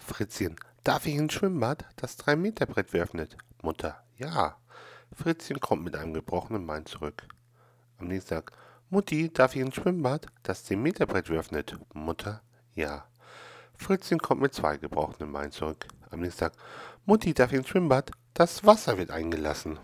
Fritzchen, darf ich ins Schwimmbad, das 3-Meter-Brett öffnet? Mutter, ja. Fritzchen kommt mit einem gebrochenen Bein zurück. Am nächsten Tag, Mutti, darf ich ins Schwimmbad, das 10 Meter Brett öffnet? Mutter, ja. Fritzchen kommt mit zwei gebrochenen Beinen zurück. Am nächsten Tag, Mutti, darf ich ins Schwimmbad, das Wasser wird eingelassen.